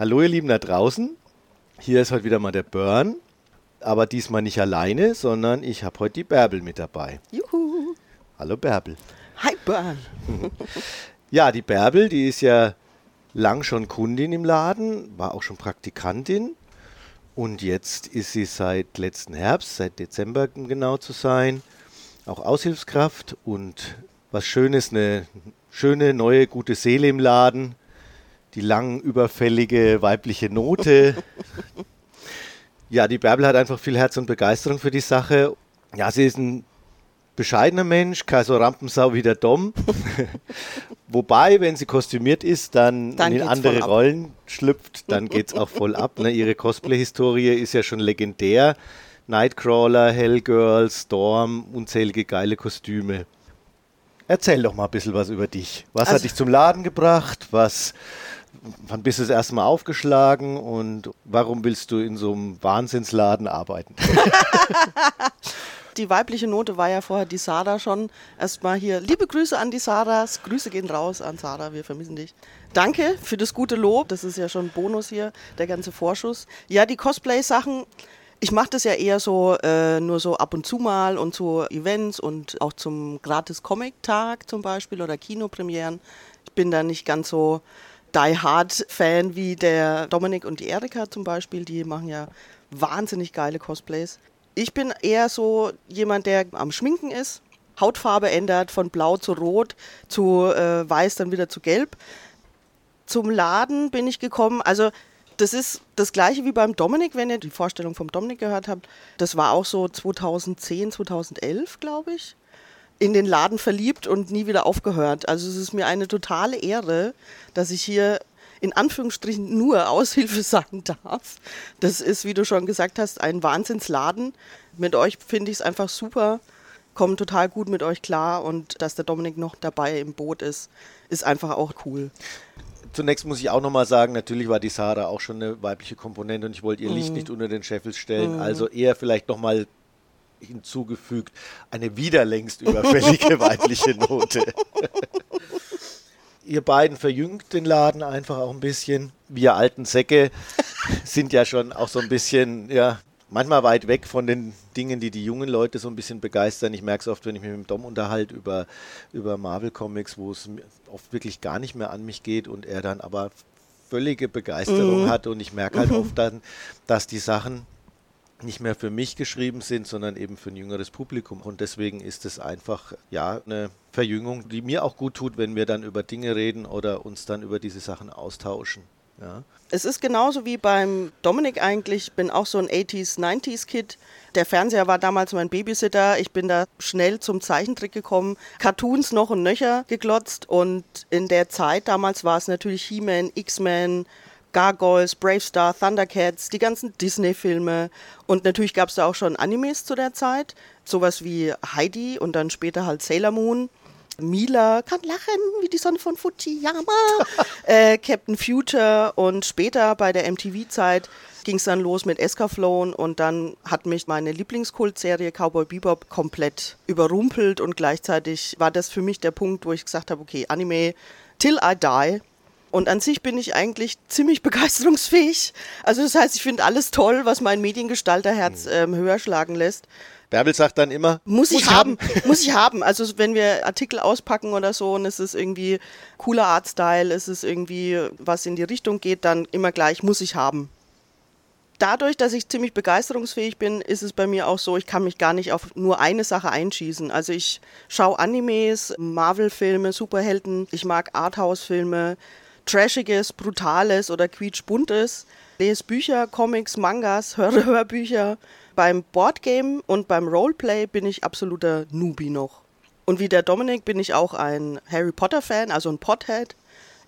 Hallo ihr Lieben da draußen. Hier ist heute wieder mal der Burn, aber diesmal nicht alleine, sondern ich habe heute die Bärbel mit dabei. Juhu. Hallo Bärbel. Hi Burn. Ja, die Bärbel, die ist ja lang schon Kundin im Laden, war auch schon Praktikantin und jetzt ist sie seit letzten Herbst, seit Dezember um genau zu sein, auch Aushilfskraft und was Schönes, eine schöne, neue, gute Seele im Laden, die lang überfällige weibliche Note. ja, die Bärbel hat einfach viel Herz und Begeisterung für die Sache. Ja, sie ist ein bescheidener Mensch, keine so Rampensau wie der Dom. Wobei, wenn sie kostümiert ist, dann, Dann in andere. Rollen schlüpft, dann geht es auch voll ab. Ne? Ihre Cosplay-Historie ist ja schon legendär. Nightcrawler, Hellgirl, Storm, unzählige geile Kostüme. Erzähl doch mal ein bisschen was über dich. Was hat Also- dich zum Laden gebracht? Was, wann bist du das erste Mal aufgeschlagen? Und warum willst du in so einem Wahnsinnsladen arbeiten? Die weibliche Note war ja vorher die Sarah schon. Erstmal hier liebe Grüße an die Sarahs. Grüße gehen raus an Sarah, wir vermissen dich. Danke für das gute Lob. Das ist ja schon ein Bonus hier, der ganze Vorschuss. Ja, die Cosplay-Sachen. Ich mache das ja eher so, äh, nur so ab und zu mal und zu Events und auch zum Gratis-Comic-Tag zum Beispiel oder Kinopremieren. Ich bin da nicht ganz so Die Hard-Fan wie der Dominik und die Erika zum Beispiel. Die machen ja wahnsinnig geile Cosplays. Ich bin eher so jemand, der am Schminken ist, Hautfarbe ändert von blau zu rot, zu äh, weiß, dann wieder zu gelb. Zum Laden bin ich gekommen, also das ist das gleiche wie beim Dominik, wenn ihr die Vorstellung vom Dominik gehört habt. Das war auch so 2010, 2011, glaube ich. In den Laden verliebt und nie wieder aufgehört. Also es ist mir eine totale Ehre, dass ich hier in Anführungsstrichen nur Aushilfe sein darf. Das ist, wie du schon gesagt hast, ein Wahnsinnsladen. Mit euch finde ich es einfach super, komme total gut mit euch klar und dass der Dominik noch dabei im Boot ist, ist einfach auch cool. Zunächst muss ich auch nochmal sagen, natürlich war die Sarah auch schon eine weibliche Komponente und ich wollte ihr Licht nicht unter den Scheffel stellen. Also eher vielleicht nochmal hinzugefügt, eine wieder längst überfällige weibliche Note. Ihr beiden verjüngt den Laden einfach auch ein bisschen. Wir alten Säcke sind ja schon auch so ein bisschen, ja, manchmal weit weg von den Dingen, die die jungen Leute so ein bisschen begeistern. Ich merke es oft, wenn ich mich mit dem Dom unterhalte über, über Marvel Comics, wo es oft wirklich gar nicht mehr an mich geht und er dann aber völlige Begeisterung hat und ich merke halt oft dann, dass die Sachen nicht mehr für mich geschrieben sind, sondern eben für ein jüngeres Publikum. Und deswegen ist es einfach ja eine Verjüngung, die mir auch gut tut, wenn wir dann über Dinge reden oder uns dann über diese Sachen austauschen. Ja. Es ist genauso wie beim Dominik eigentlich. Ich bin auch so ein 80s, 90s Kid. Der Fernseher war damals mein Babysitter. Ich bin da schnell zum Zeichentrick gekommen. Cartoons noch und nöcher geglotzt. Und in der Zeit damals war es natürlich He-Man, X-Men, Gargoyles, Brave Star, Thundercats, die ganzen Disney-Filme. Und natürlich gab es da auch schon Animes zu der Zeit. Sowas wie Heidi und dann später halt Sailor Moon. Mila kann lachen wie die Sonne von Fujiyama. äh, Captain Future und später bei der MTV-Zeit ging es dann los mit Escaflowne und dann hat mich meine Lieblingskultserie Cowboy Bebop komplett überrumpelt und gleichzeitig war das für mich der Punkt, wo ich gesagt habe, okay, Anime till I die. Und an sich bin ich eigentlich ziemlich begeisterungsfähig. Also das heißt, ich finde alles toll, was mein Mediengestalterherz ähm, höher schlagen lässt. Bärbel sagt dann immer, Muss ich haben, muss ich haben. Also wenn wir Artikel auspacken oder so und es ist irgendwie cooler Artstyle, es ist irgendwie was in die Richtung geht, dann immer gleich muss ich haben. Dadurch, dass ich ziemlich begeisterungsfähig bin, ist es bei mir auch so, ich kann mich gar nicht auf nur eine Sache einschießen. Also ich schaue Animes, Marvel-Filme, Superhelden, ich mag Arthouse-Filme, Trashiges, Brutales oder Quietschbuntes, lese Bücher, Comics, Mangas, höre Hörbücher. Beim Boardgame und beim Roleplay bin ich absoluter Newbie noch. Und wie der Dominik bin ich auch ein Harry Potter-Fan, also ein Pothead.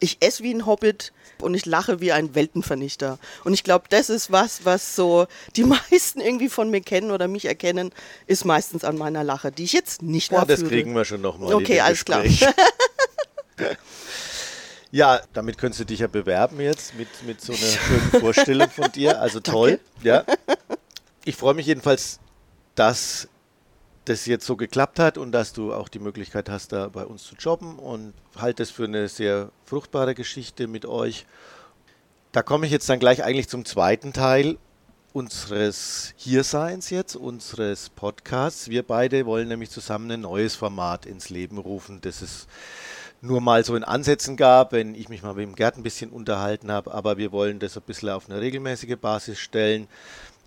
Ich esse wie ein Hobbit und ich lache wie ein Weltenvernichter. Und ich glaube, das ist was, was so die meisten irgendwie von mir kennen oder mich erkennen, ist meistens an meiner Lache, die ich jetzt nicht Boah, das abführe. kriegen wir schon nochmal. Okay, alles klar. Ja, damit könntest du dich ja bewerben jetzt mit, mit so einer schönen Vorstellung von dir. Also toll. Ja. Ich freue mich jedenfalls, dass das jetzt so geklappt hat und dass du auch die Möglichkeit hast, da bei uns zu jobben und halte es für eine sehr fruchtbare Geschichte mit euch. Da komme ich jetzt dann gleich eigentlich zum zweiten Teil unseres Hierseins jetzt, unseres Podcasts. Wir beide wollen nämlich zusammen ein neues Format ins Leben rufen, das es nur mal so in Ansätzen gab, wenn ich mich mal mit dem Gerd ein bisschen unterhalten habe, aber wir wollen das ein bisschen auf eine regelmäßige Basis stellen,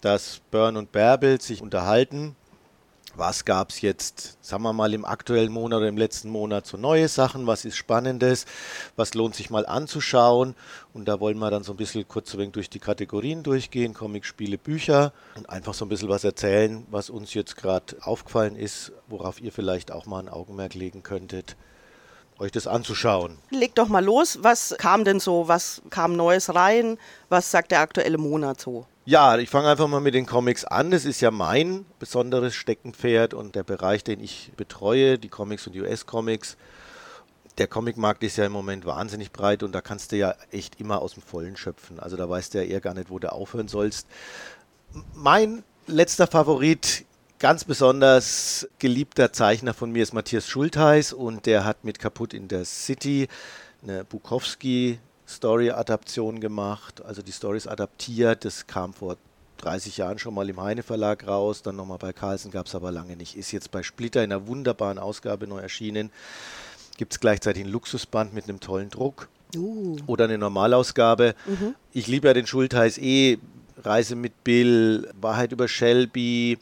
dass Börn und Bärbel sich unterhalten. Was gab es jetzt, sagen wir mal, im aktuellen Monat oder im letzten Monat so neue Sachen, was ist Spannendes, was lohnt sich mal anzuschauen. Und da wollen wir dann so ein bisschen kurz ein wenig durch die Kategorien durchgehen, Comic, Spiele, Bücher und einfach so ein bisschen was erzählen, was uns jetzt gerade aufgefallen ist, worauf ihr vielleicht auch mal ein Augenmerk legen könntet euch das anzuschauen. Leg doch mal los, was kam denn so, was kam Neues rein, was sagt der aktuelle Monat so? Ja, ich fange einfach mal mit den Comics an. Das ist ja mein besonderes Steckenpferd und der Bereich, den ich betreue, die Comics und US-Comics. Der Comicmarkt ist ja im Moment wahnsinnig breit und da kannst du ja echt immer aus dem Vollen schöpfen. Also da weißt du ja eher gar nicht, wo du aufhören sollst. Mein letzter Favorit, ganz besonders geliebter Zeichner von mir ist Matthias Schultheiß und der hat mit Kaputt in der City eine Bukowski Story-Adaption gemacht, also die Stories adaptiert. Das kam vor 30 Jahren schon mal im Heine Verlag raus, dann nochmal bei Carlsen gab es aber lange nicht. Ist jetzt bei Splitter in einer wunderbaren Ausgabe neu erschienen. Gibt es gleichzeitig ein Luxusband mit einem tollen Druck uh. oder eine Normalausgabe. Mhm. Ich liebe ja den Schultheiß eh. Reise mit Bill, Wahrheit über Shelby,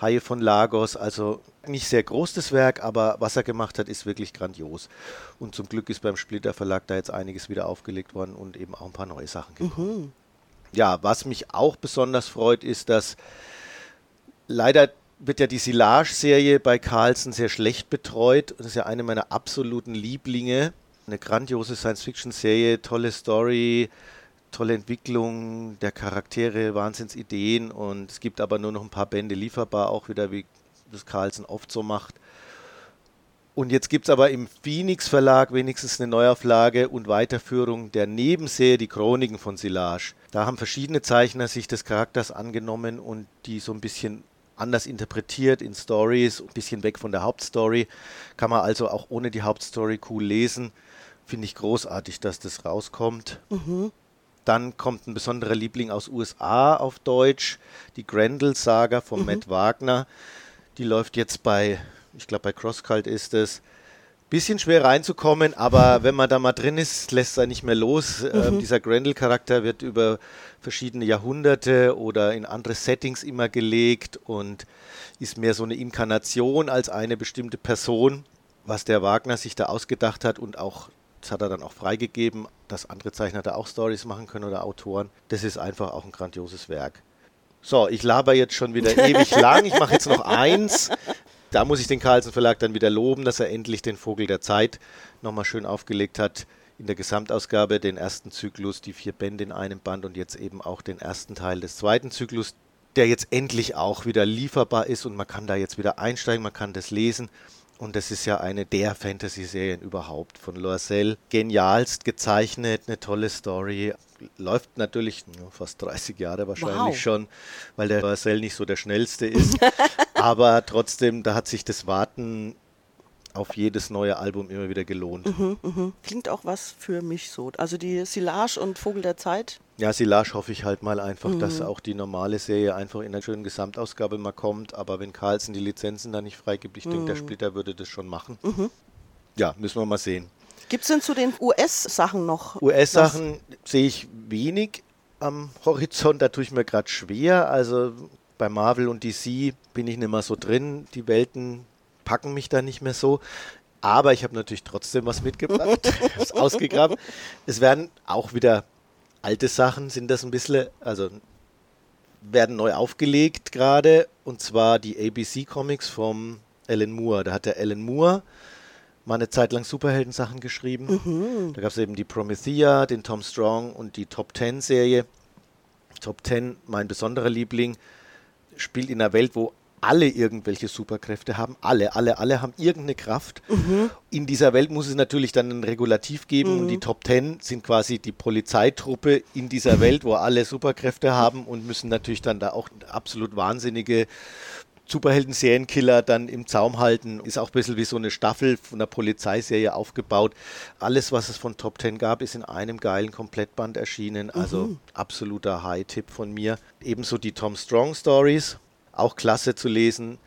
Haie von Lagos, also nicht sehr groß das Werk, aber was er gemacht hat, ist wirklich grandios. Und zum Glück ist beim Splitter Verlag da jetzt einiges wieder aufgelegt worden und eben auch ein paar neue Sachen gekommen. Mhm. Ja, was mich auch besonders freut, ist, dass leider wird ja die Silage-Serie bei Carlsen sehr schlecht betreut. Das ist ja eine meiner absoluten Lieblinge. Eine grandiose Science-Fiction-Serie, tolle Story, tolle Entwicklung der Charaktere, Wahnsinnsideen und es gibt aber nur noch ein paar Bände lieferbar, auch wieder wie das Carlsen oft so macht. Und jetzt gibt es aber im Phoenix Verlag wenigstens eine Neuauflage und Weiterführung der Nebenserie Die Chroniken von Silage. Da haben verschiedene Zeichner sich des Charakters angenommen und die so ein bisschen anders interpretiert in Stories, ein bisschen weg von der Hauptstory. Kann man also auch ohne die Hauptstory cool lesen. Finde ich großartig, dass das rauskommt. Mhm. Dann kommt ein besonderer Liebling aus USA auf Deutsch, die Grendel-Saga von mhm. Matt Wagner. Die läuft jetzt bei, ich glaube bei Crosscult ist es. Bisschen schwer reinzukommen, aber wenn man da mal drin ist, lässt er nicht mehr los. Ähm, mhm. Ähm, dieser Grendel-Charakter wird über verschiedene Jahrhunderte oder in andere Settings immer gelegt und ist mehr so eine Inkarnation als eine bestimmte Person, was der Wagner sich da ausgedacht hat und auch, das hat er dann auch freigegeben, dass andere Zeichner da auch Stories machen können oder Autoren. Das ist einfach auch ein grandioses Werk. So, ich laber jetzt schon wieder ewig lang. Ich mache jetzt noch eins. Da muss ich den Carlsen Verlag dann wieder loben, dass er endlich den Vogel der Zeit nochmal schön aufgelegt hat. In der Gesamtausgabe den ersten Zyklus, die vier Bände in einem Band und jetzt eben auch den ersten Teil des zweiten Zyklus, der jetzt endlich auch wieder lieferbar ist und man kann da jetzt wieder einsteigen, man kann das lesen. Und das ist ja eine der Fantasy-Serien überhaupt von Loisel. Genialst gezeichnet, eine tolle Story. Läuft natürlich ja, fast 30 Jahre wahrscheinlich wow. schon, weil der Loisel nicht so der schnellste ist. Aber trotzdem, da hat sich das Warten auf jedes neue Album immer wieder gelohnt. Mhm, mh. Klingt auch was für mich so. Also die Silage und Vogel der Zeit. Ja, Silage hoffe ich halt mal einfach, mhm. dass auch die normale Serie einfach in einer schönen Gesamtausgabe mal kommt. Aber wenn Carlsen die Lizenzen da nicht freigibt, ich mhm. denke, der. Splitter würde das schon machen. Mhm. Ja, müssen wir mal sehen. Gibt es denn zu den US-Sachen noch? US-Sachen sehe ich wenig am Horizont, da tue ich mir gerade schwer. Also bei Marvel und DC bin ich nicht mehr so drin. Die Welten packen mich da nicht mehr so. Aber ich habe natürlich trotzdem was mitgebracht, ausgegraben. Es werden auch wieder alte Sachen, sind das ein bisschen, also werden neu aufgelegt gerade. Und zwar die ABC Comics vom Alan Moore. Da hat der Alan Moore mal eine Zeit lang Superhelden-Sachen geschrieben. Mhm. Da gab es eben die Promethea, den Tom Strong und die Top Ten Serie. Top Ten, mein besonderer Liebling, spielt in einer Welt, wo alle irgendwelche Superkräfte haben. Alle, alle, alle haben irgendeine Kraft. Mhm. In dieser Welt muss es natürlich dann ein Regulativ geben mhm. und die Top Ten sind quasi die Polizeitruppe in dieser Welt, wo alle Superkräfte haben und müssen natürlich dann da auch absolut wahnsinnige Superhelden-Serienkiller dann im Zaum halten. Ist auch ein bisschen wie so eine Staffel von der Polizeiserie aufgebaut. Alles, was es von Top Ten gab, ist in einem geilen Komplettband erschienen. Also mhm. absoluter High-Tipp von mir. Ebenso die Tom Strong Stories, auch klasse zu lesen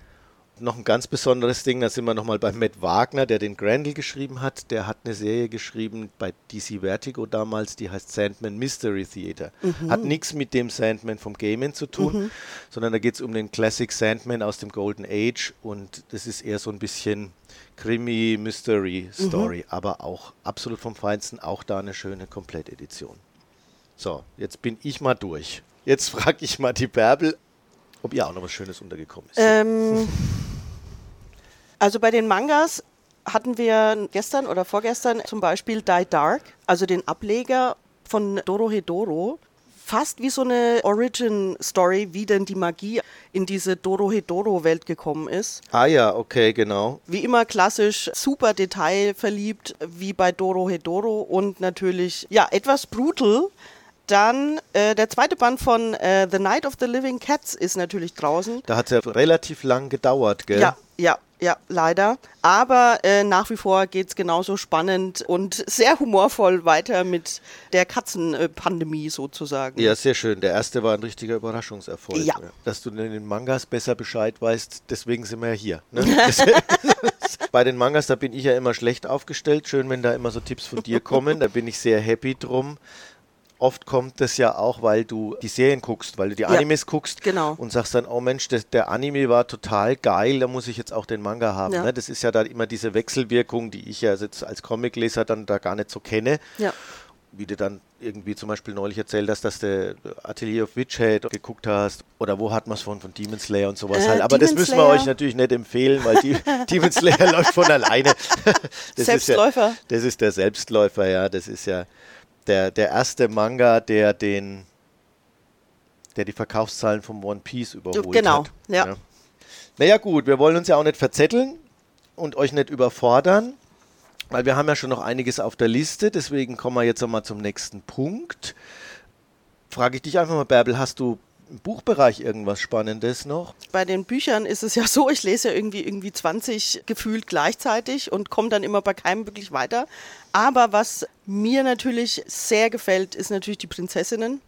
noch ein ganz besonderes Ding, da sind wir nochmal bei Matt Wagner, der den Grendel geschrieben hat. Der hat eine Serie geschrieben bei DC Vertigo damals, die heißt Sandman Mystery Theater. Mhm. Hat nichts mit dem Sandman vom Gaming zu tun, mhm. sondern da geht es um den Classic Sandman aus dem Golden Age und das ist eher so ein bisschen Krimi, Mystery Story, mhm. aber auch absolut vom Feinsten, auch da eine schöne Komplettedition. So, jetzt bin ich mal durch. Jetzt frage ich mal die Bärbel, ob ihr auch noch was Schönes untergekommen ist. Ähm, also bei den Mangas hatten wir gestern oder vorgestern zum Beispiel Die Dark, also den Ableger von Dorohedoro. Fast wie so eine Origin-Story, wie denn die Magie in diese Dorohedoro-Welt gekommen ist. Ah ja, okay, genau. Wie immer klassisch, super detailverliebt, wie bei Dorohedoro und natürlich, ja, etwas brutal, dann äh, der zweite Band von äh, The Night of the Living Cats ist natürlich draußen. Da hat es ja relativ lang gedauert, gell? Ja, ja, ja, leider. Aber äh, nach wie vor geht es genauso spannend und sehr humorvoll weiter mit der Katzenpandemie sozusagen. Ja, sehr schön. Der erste war ein richtiger Überraschungserfolg. Ja. Dass du in den Mangas besser Bescheid weißt, deswegen sind wir ja hier. Ne? Bei den Mangas, da bin ich ja immer schlecht aufgestellt. Schön, wenn da immer so Tipps von dir kommen. Da bin ich sehr happy drum oft kommt das ja auch, weil du die Serien guckst, weil du die Animes ja, guckst genau. und sagst dann, oh Mensch, das, der Anime war total geil, da muss ich jetzt auch den Manga haben. Ja. Ne? Das ist ja da immer diese Wechselwirkung, die ich ja jetzt als Comicleser dann da gar nicht so kenne. Ja. Wie du dann irgendwie zum Beispiel neulich erzählt hast, dass du Atelier of Witchhead geguckt hast oder wo hat man es von, von Demon Slayer und sowas äh, halt. Aber Demon das müssen Slayer. wir euch natürlich nicht empfehlen, weil die, Demon Slayer läuft von alleine. Das Selbstläufer. Ist ja, das ist der Selbstläufer, ja. Das ist ja der, der erste Manga, der den der die Verkaufszahlen vom One Piece überholt genau, hat. Genau, ja. ja. Naja gut, wir wollen uns ja auch nicht verzetteln und euch nicht überfordern, weil wir haben ja schon noch einiges auf der Liste, deswegen kommen wir jetzt nochmal zum nächsten Punkt. Frage ich dich einfach mal, Bärbel, hast du im Buchbereich irgendwas Spannendes noch? Bei den Büchern ist es ja so, ich lese ja irgendwie, irgendwie 20 gefühlt gleichzeitig und komme dann immer bei keinem wirklich weiter. Aber was mir natürlich sehr gefällt, ist natürlich die Prinzessinnen.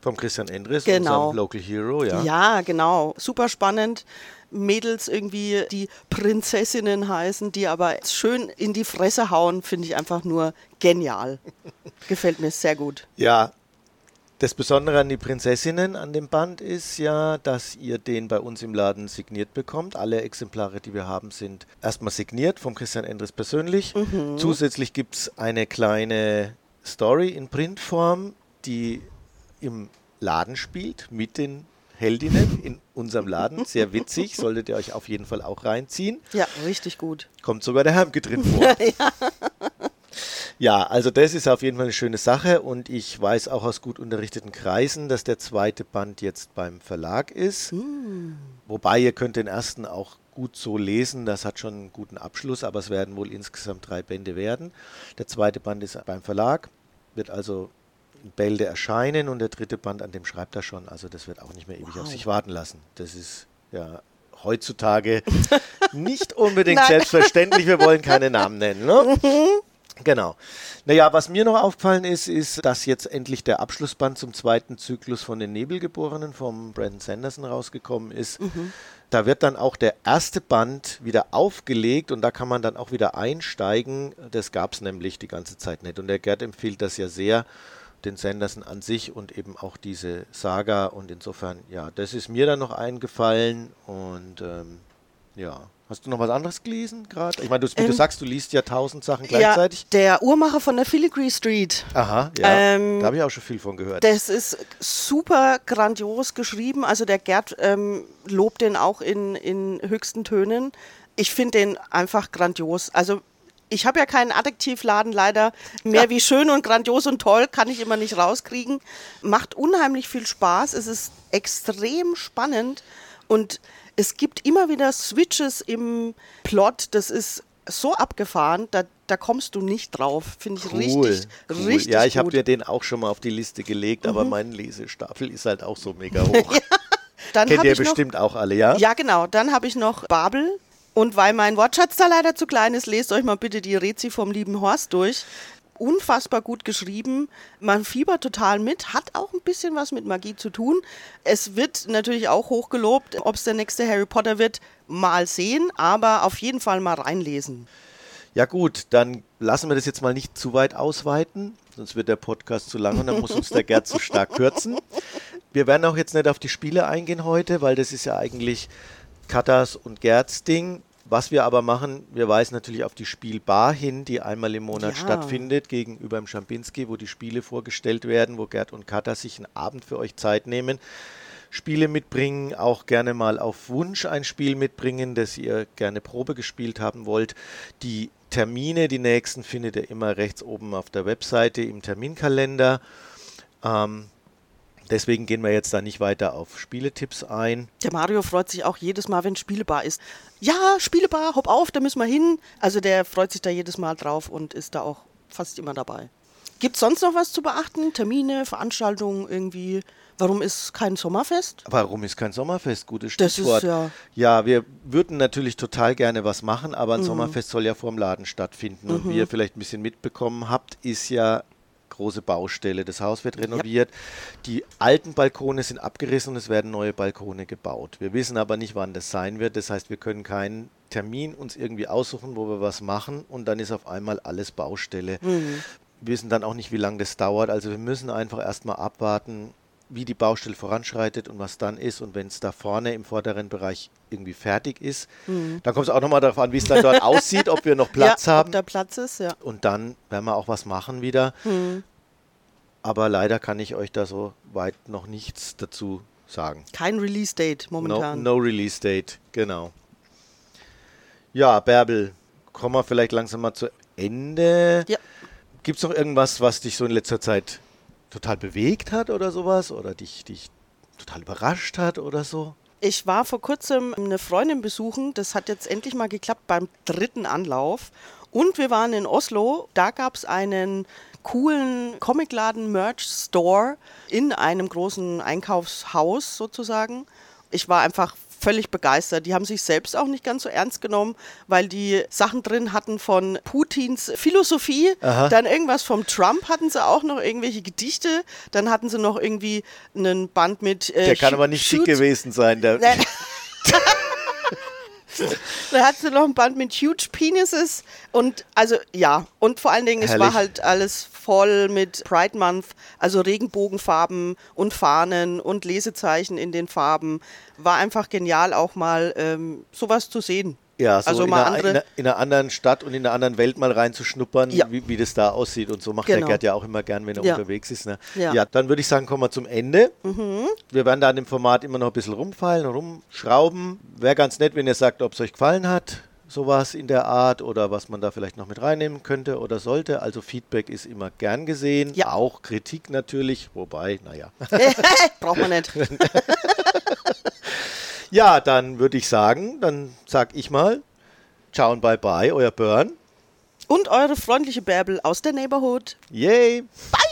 Vom Christian Endres, genau. unserem Local Hero, ja. Ja, genau. Super spannend. Mädels irgendwie, die Prinzessinnen heißen, die aber schön in die Fresse hauen, finde ich einfach nur genial. Gefällt mir sehr gut. Ja, das Besondere an die Prinzessinnen an dem Band ist ja, dass ihr den bei uns im Laden signiert bekommt. Alle Exemplare, die wir haben, sind erstmal signiert vom Christian Endres persönlich. Mhm. Zusätzlich gibt es eine kleine Story in Printform, die im Laden spielt mit den Heldinnen in unserem Laden. Sehr witzig, solltet ihr euch auf jeden Fall auch reinziehen. Ja, richtig gut. Kommt sogar der Hermke drin vor. ja. Ja, also das ist auf jeden Fall eine schöne Sache und ich weiß auch aus gut unterrichteten Kreisen, dass der zweite Band jetzt beim Verlag ist. Mm. Wobei ihr könnt den ersten auch gut so lesen, das hat schon einen guten Abschluss, aber es werden wohl insgesamt drei Bände werden. Der zweite Band ist beim Verlag, wird also in Bälde erscheinen und der dritte Band, an dem schreibt er schon, also das wird auch nicht mehr ewig wow. auf sich warten lassen. Das ist ja heutzutage nicht unbedingt selbstverständlich, wir wollen keine Namen nennen. Ne? Genau. Naja, was mir noch aufgefallen ist, ist, dass jetzt endlich der Abschlussband zum zweiten Zyklus von den Nebelgeborenen vom Brandon Sanderson rausgekommen ist. Mhm. Da wird dann auch der erste Band wieder aufgelegt und da kann man dann auch wieder einsteigen. Das gab es nämlich die ganze Zeit nicht. Und der Gerd empfiehlt das ja sehr, den Sanderson an sich und eben auch diese Saga. Und insofern, ja, das ist mir dann noch eingefallen und ähm, ja, Hast du noch was anderes gelesen gerade? Ich meine, du, wie ähm, du sagst, du liest ja tausend Sachen gleichzeitig. Ja, der Uhrmacher von der Filigree Street. Aha, ja. Ähm, da habe ich auch schon viel von gehört. Das ist super grandios geschrieben. Also der Gerd ähm, lobt den auch in, in höchsten Tönen. Ich finde den einfach grandios. Also ich habe ja keinen Adjektivladen leider. Mehr ja. wie schön und grandios und toll kann ich immer nicht rauskriegen. Macht unheimlich viel Spaß. Es ist extrem spannend und es gibt immer wieder Switches im Plot, das ist so abgefahren, da, da kommst du nicht drauf. Finde ich cool, richtig, cool. richtig Ja, ich habe dir den auch schon mal auf die Liste gelegt, mhm. aber mein Lesestapel ist halt auch so mega hoch. ja. Dann Kennt ihr ich noch- bestimmt auch alle, ja? Ja, genau. Dann habe ich noch Babel. Und weil mein Wortschatz da leider zu klein ist, lest euch mal bitte die Rezi vom lieben Horst durch. Unfassbar gut geschrieben. Man fiebert total mit, hat auch ein bisschen was mit Magie zu tun. Es wird natürlich auch hochgelobt, ob es der nächste Harry Potter wird, mal sehen, aber auf jeden Fall mal reinlesen. Ja gut, dann lassen wir das jetzt mal nicht zu weit ausweiten, sonst wird der Podcast zu lang und dann muss uns der Gerd zu stark kürzen. Wir werden auch jetzt nicht auf die Spiele eingehen heute, weil das ist ja eigentlich Katas und Gerds Ding. Was wir aber machen, wir weisen natürlich auf die Spielbar hin, die einmal im Monat Ja. stattfindet, gegenüber im Schampinski, wo die Spiele vorgestellt werden, wo Gerd und Kata sich einen Abend für euch Zeit nehmen. Spiele mitbringen, auch gerne mal auf Wunsch ein Spiel mitbringen, das ihr gerne Probe gespielt haben wollt. Die Termine, die nächsten, findet ihr immer rechts oben auf der Webseite im Terminkalender. Ähm, deswegen gehen wir jetzt da nicht weiter auf Spieletipps ein. Der Mario freut sich auch jedes Mal, wenn Spielebar ist. Ja, Spielebar, hopp auf, da müssen wir hin. Also der freut sich da jedes Mal drauf und ist da auch fast immer dabei. Gibt es sonst noch was zu beachten? Termine, Veranstaltungen irgendwie? Warum ist kein Sommerfest? Warum ist kein Sommerfest? Gutes Das ist Stichwort. ja- ja, wir würden natürlich total gerne was machen, aber Mhm. ein Sommerfest soll ja vor dem Laden stattfinden. Und wie ihr vielleicht ein bisschen mitbekommen habt, ist ja große Baustelle. Das Haus wird renoviert. Die alten Balkone sind abgerissen und es werden neue Balkone gebaut. Wir wissen aber nicht, wann das sein wird. Das heißt, wir können keinen Termin uns irgendwie aussuchen, wo wir was machen und dann ist auf einmal alles Baustelle. Mhm. Wir wissen dann auch nicht, wie lange das dauert. Also wir müssen einfach erstmal abwarten, wie die Baustelle voranschreitet und was dann ist. Und wenn es da vorne im vorderen Bereich irgendwie fertig ist, dann kommt es auch nochmal darauf an, wie es dann dort aussieht, ob wir noch Platz ja, haben. Ob da Platz ist, ja. Und dann werden wir auch was machen wieder. Aber leider kann ich euch da so weit noch nichts dazu sagen. Kein Release-Date No, momentan. no Release Date, genau. Ja, Bärbel, kommen wir vielleicht langsam mal zu Ende. Ja. Gibt es noch irgendwas, was dich so in letzter Zeit total bewegt hat oder sowas? Oder dich, dich total überrascht hat oder so? Ich war vor kurzem eine Freundin besuchen. Das hat jetzt endlich mal geklappt beim dritten Anlauf. Und wir waren in Oslo. Da gab es einen coolen Comicladen Merch Store in einem großen Einkaufshaus sozusagen. Ich war einfach völlig begeistert. Die haben sich selbst auch nicht ganz so ernst genommen, weil die Sachen drin hatten von Putins Philosophie, Aha. dann irgendwas vom Trump hatten sie auch noch irgendwelche Gedichte, dann hatten sie noch irgendwie einen Band mit äh, Der kann aber nicht dick Shoot- gewesen sein. Der. Da hat sie noch ein Band mit Huge Penises und also ja, und vor allen Dingen, es war Herrlich. halt alles voll mit Pride Month, also Regenbogenfarben und Fahnen und Lesezeichen in den Farben. War einfach genial auch mal ähm, sowas zu sehen. Ja, so also in, mal einer, in, andere. in einer anderen Stadt und in einer anderen Welt mal reinzuschnuppern, Ja. wie, wie das da aussieht. Und so macht der Genau. Gerd ja auch immer gern, wenn er Ja. unterwegs ist. Ne? Ja. Mhm. dann würde ich sagen, kommen wir zum Ende. Wir werden da an dem Format immer noch ein bisschen rumfeilen, rumschrauben. Wäre ganz nett, wenn ihr sagt, ob es euch gefallen hat, sowas in der Art oder was man da vielleicht noch mit reinnehmen könnte oder sollte. Also Feedback ist immer gern gesehen, Ja. auch Kritik natürlich, wobei, naja. Braucht man nicht. Ja, dann würde ich sagen, dann sag ich mal, ciao und bye bye, euer Burn. Und eure freundliche Bärbel aus der Neighborhood. Yay! Bye.